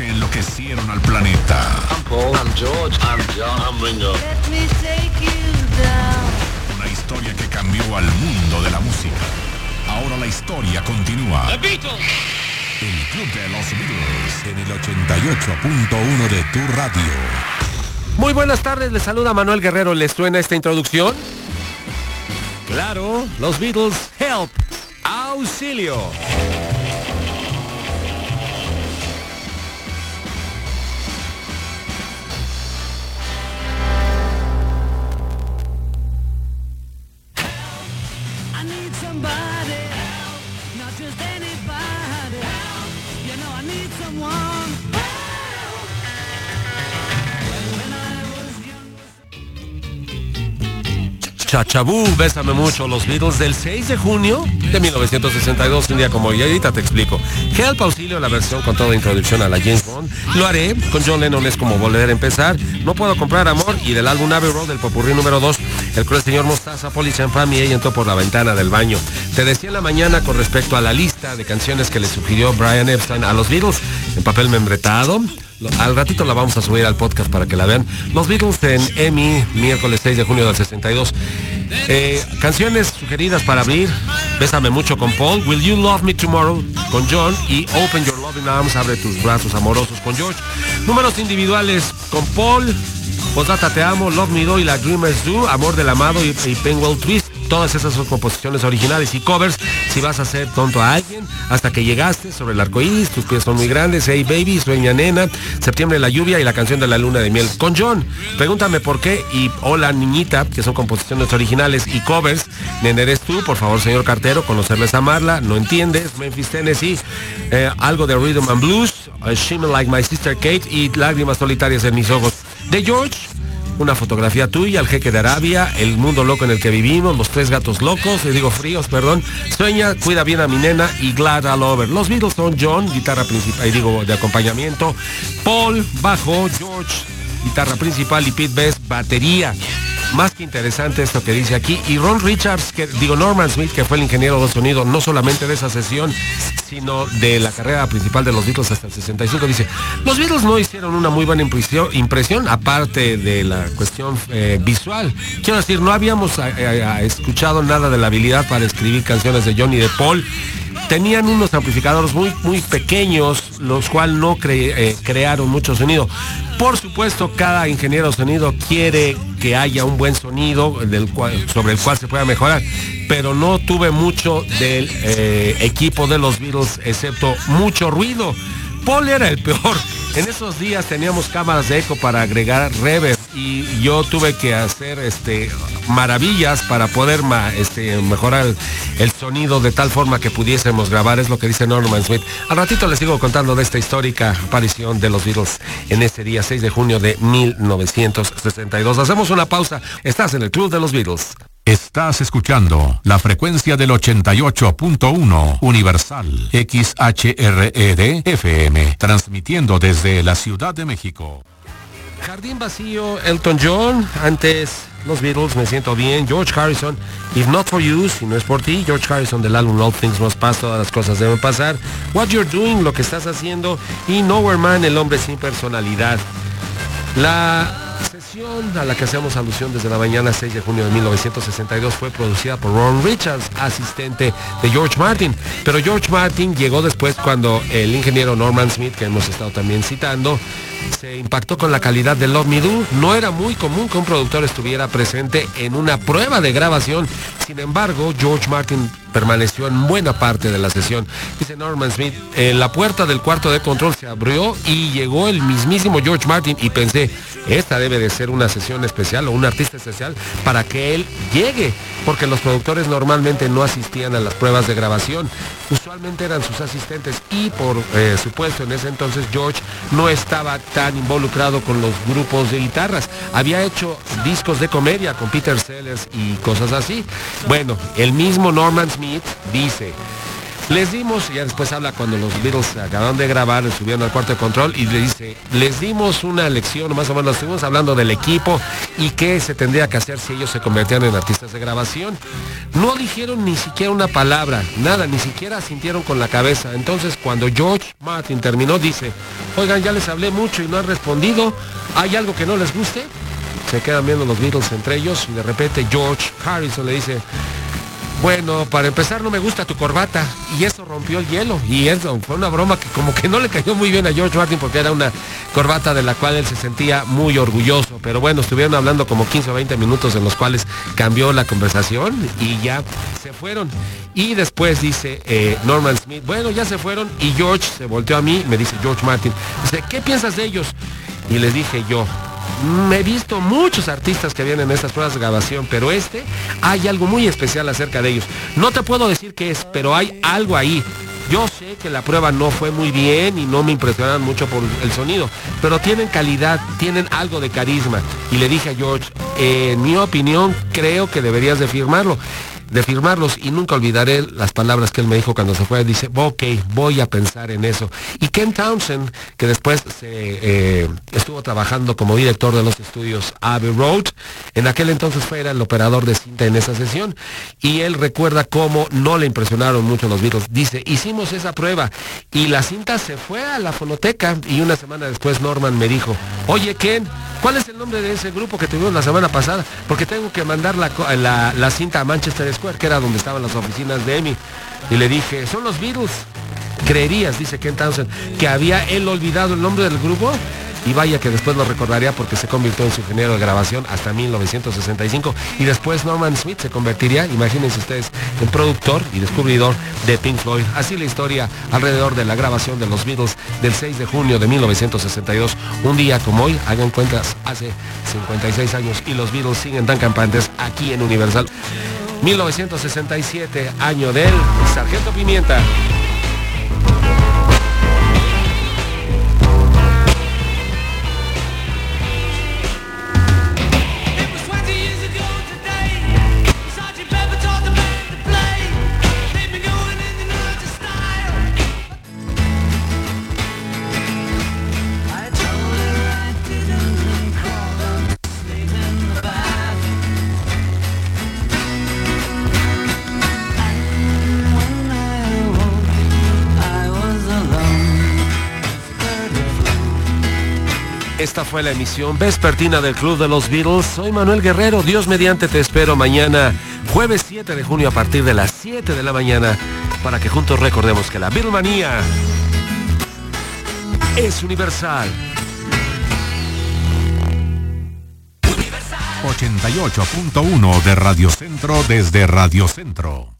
Que enloquecieron al planeta. I'm Paul. I'm George. I'm John. I'm Ringo. Let me take you down. Una historia que cambió al mundo de la música. Ahora la historia continúa. The Beatles. El Club de los Beatles en el 88.1 de tu radio. Muy buenas tardes, les saluda Manuel Guerrero. ¿Les suena esta introducción? Claro, los Beatles, Help, Auxilio. I need somebody not just anybody. You know I need someone Chachabú, bésame mucho, los Beatles del 6 de junio de 1962, un día como hoy, ahorita te explico. Help Auxilio, la versión con toda introducción a la James Bond. Lo haré, con John Lennon es como volver a empezar. No puedo comprar amor y del álbum Abbey Road, del popurrí número 2, el cruel señor Mostaza, Police and Family, ella entró por la ventana del baño. Te decía en la mañana con respecto a la lista de canciones que le sugirió Brian Epstein a los Beatles en papel membretado. Al ratito la vamos a subir al podcast para que la vean. Los Beatles en EMI, miércoles 6 de junio del 62. Eh, canciones sugeridas para abrir. Bésame mucho con Paul. Will You Love Me Tomorrow con John. Y Open Your Loving Arms, abre tus brazos amorosos con George. Números individuales con Paul. Posdata Te Amo, Love Me Do y La Dreamers Do, Amor del Amado y, y Twist. Todas esas composiciones originales y covers. Si vas a hacer tonto a alguien, hasta que llegaste sobre el arco iris, tus pies son muy grandes, Hey Baby, Sueña Nena, Septiembre la lluvia y la canción de la luna de miel. Con John, pregúntame por qué y Hola Niñita, que son composiciones originales y covers. Nene eres tú, por favor, señor cartero, conocerles amarla, no entiendes, Memphis, Tennessee, eh, algo de Rhythm and Blues, Shimmer Like My Sister Kate y Lágrimas solitarias en mis ojos. De George, una fotografía tuya, el jeque de Arabia, el mundo loco en el que vivimos, los tres gatos locos, le digo fríos, perdón, sueña, cuida bien a mi nena y glad all over. Los Beatles son John, guitarra principal, y digo de acompañamiento, Paul, bajo, George, guitarra principal y Pete Best, batería. Más que interesante esto que dice aquí. Y Ron Richards, que digo Norman Smith, que fue el ingeniero de sonido, no solamente de esa sesión, sino de la carrera principal de los Beatles hasta el 65, dice, los Beatles no hicieron una muy buena impresión, impresión aparte de la cuestión eh, visual. Quiero decir, no habíamos eh, eh, escuchado nada de la habilidad para escribir canciones de John y de Paul. Tenían unos amplificadores muy, muy pequeños, los cuales no cre- crearon mucho sonido. Por supuesto, cada ingeniero de sonido quiere que haya un buen sonido sobre el cual se pueda mejorar, pero no tuve mucho del eh, equipo de los Beatles, excepto mucho ruido. Paul era el peor. En esos días teníamos cámaras de eco para agregar reverb y yo tuve que hacer este maravillas para poder este, mejorar el, el sonido de tal forma que pudiésemos grabar, es lo que dice Norman Smith. Al ratito les sigo contando de esta histórica aparición de los Beatles en este día 6 de junio de 1962. Hacemos una pausa. Estás en el Club de los Beatles. Estás escuchando la frecuencia del 88.1 Universal XHRED FM, transmitiendo desde la Ciudad de México. Jardín vacío, Elton John, antes los Beatles, me siento bien, George Harrison, If Not For You, si no es por ti, George Harrison del álbum All Things Must Pass, todas las cosas deben pasar, What You're Doing, lo que estás haciendo, y Nowhere Man, el hombre sin personalidad. La a la que hacemos alusión desde la mañana 6 de junio de 1962 fue producida por Ron Richards, asistente de George Martin. Pero George Martin llegó después cuando el ingeniero Norman Smith, que hemos estado también citando, se impactó con la calidad de Love Me Do. No era muy común que un productor estuviera presente en una prueba de grabación. Sin embargo, George Martin permaneció en buena parte de la sesión. Dice Norman Smith, eh, la puerta del cuarto de control se abrió y llegó el mismísimo George Martin y pensé, esta debe de ser una sesión especial o un artista especial para que él llegue, porque los productores normalmente no asistían a las pruebas de grabación, usualmente eran sus asistentes y por eh, supuesto en ese entonces George no estaba tan involucrado con los grupos de guitarras, había hecho discos de comedia con Peter Sellers y cosas así. Bueno, el mismo Norman Smith dice, les dimos, y ya después habla cuando los Beatles acabaron de grabar, subieron al cuarto de control y le dice, les dimos una lección, más o menos, estuvimos hablando del equipo y qué se tendría que hacer si ellos se convertían en artistas de grabación. No dijeron ni siquiera una palabra, nada, ni siquiera sintieron con la cabeza. Entonces cuando George Martin terminó, dice, oigan, ya les hablé mucho y no han respondido, ¿hay algo que no les guste? Se quedan viendo los Beatles entre ellos y de repente George Harrison le dice, bueno, para empezar no me gusta tu corbata y eso rompió el hielo y eso fue una broma que como que no le cayó muy bien a George Martin porque era una corbata de la cual él se sentía muy orgulloso. Pero bueno, estuvieron hablando como 15 o 20 minutos en los cuales cambió la conversación y ya se fueron. Y después dice eh, Norman Smith, bueno, ya se fueron y George se volteó a mí, me dice George Martin, dice, ¿qué piensas de ellos? Y les dije yo, he visto muchos artistas que vienen en estas pruebas de grabación, pero este hay algo muy especial acerca de ellos. No te puedo decir qué es, pero hay algo ahí. Yo sé que la prueba no fue muy bien y no me impresionaron mucho por el sonido, pero tienen calidad, tienen algo de carisma. Y le dije a George, en mi opinión, creo que deberías de firmarlo de firmarlos y nunca olvidaré las palabras que él me dijo cuando se fue. Dice, ok, voy a pensar en eso. Y Ken Townsend, que después se, eh, estuvo trabajando como director de los estudios Abbey Road, en aquel entonces fue era el operador de cinta en esa sesión y él recuerda cómo no le impresionaron mucho los Beatles. Dice, hicimos esa prueba y la cinta se fue a la fonoteca y una semana después Norman me dijo, oye Ken, ¿cuál es el nombre de ese grupo que tuvimos la semana pasada? Porque tengo que mandar la, la, cinta a Manchester que era donde estaban las oficinas de Emi. Y le dije, son los Beatles. Creerías, dice Ken Townsend, que había él olvidado el nombre del grupo. Y vaya que después lo recordaría porque se convirtió en su ingeniero de grabación hasta 1965. Y después Norman Smith se convertiría, imagínense ustedes, en productor y descubridor de Pink Floyd. Así la historia alrededor de la grabación de los Beatles del 6 de junio de 1962. Un día como hoy, hagan cuentas, hace 56 años y los Beatles siguen tan campantes aquí en Universal. 1967, año del Sargento Pimienta. Esta fue la emisión vespertina del Club de los Beatles. Soy Manuel Guerrero. Dios mediante te espero mañana, jueves 7 de junio a partir de las 7 de la mañana, para que juntos recordemos que la Beatlemanía es universal. 88.1 de Radio Centro desde Radio Centro.